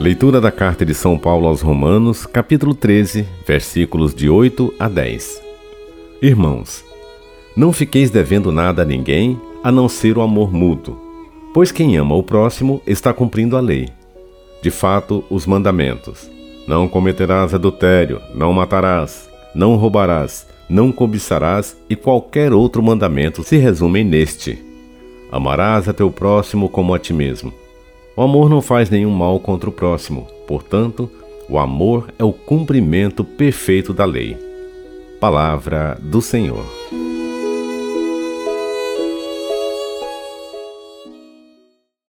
Leitura da carta de São Paulo aos Romanos, capítulo 13, versículos de 8 a 10. Irmãos, não fiqueis devendo nada a ninguém, a não ser o amor mútuo, pois quem ama o próximo está cumprindo a lei. De fato, os mandamentos: não cometerás adultério, não matarás, não roubarás, não cobiçarás e qualquer outro mandamento se resumem neste: amarás a teu próximo como a ti mesmo. O amor não faz nenhum mal contra o próximo, portanto, o amor é o cumprimento perfeito da lei. Palavra do Senhor.